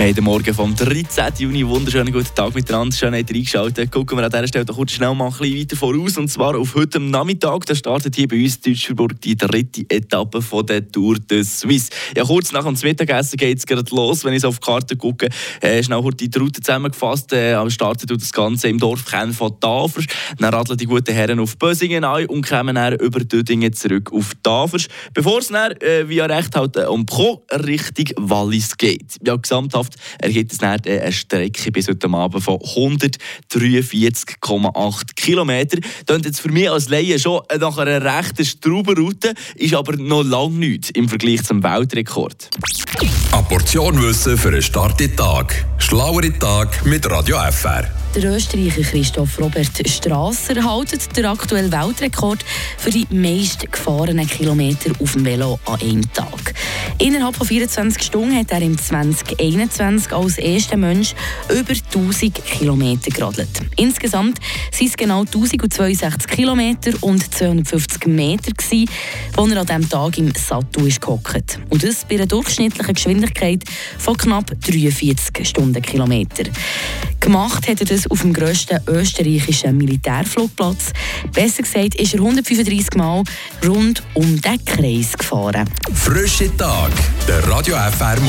Wir haben den Morgen vom 13. Juni. Wunderschönen guten Tag miteinander. Schön, dass ihr eingeschaltet Gucken wir an dieser Stelle kurz schnell mal ein bisschen weiter voraus. Und zwar auf heute Nachmittag. Da startet hier bei uns in Deutschburg die dritte Etappe von der Tour de Suisse. Ja, kurz nach dem Mittagessen geht es gerade los. Wenn ich auf die Karte gucke, äh, schnell heute die Route zusammengefasst. Äh, startet das Ganze im Dorf Ken von Tafers. Dann radeln die guten Herren auf Bösingen ein und kommen dann über Dödingen zurück auf Tafers. Bevor es dann äh, via Recht halt äh, um Pro Richtung Wallis geht. Ja, gesamthaft ergibt es dann äh, eine Strecke bis heute Abend von 143,8 Kilometern. Das jetzt für mich als Laie schon nach einer rechten Straubenroute, ist aber noch lange nichts im Vergleich zum Weltrekord. Eine Portion Wissen für einen starken Tag. Schlauere Tag mit Radio FR. Der Österreicher Christoph Robert Strasser hält den aktuellen Weltrekord für die meist gefahrenen Kilometer auf dem Velo an einem Tag. Innerhalb von 24 Stunden hat er im 2021 als erster Mensch über 1000 Kilometer geradelt. Insgesamt waren es genau 1062 Kilometer und 250 Meter, wo er an diesem Tag im Sattel ist gehockt. Und das bei einer durchschnittlichen Geschwindigkeit von knapp 43 Stundenkilometer. Gemacht hat er das auf dem grössten österreichischen Militärflugplatz. Besser gesagt ist er 135 Mal rund um den Kreis gefahren. Frische Tag, der Radio FR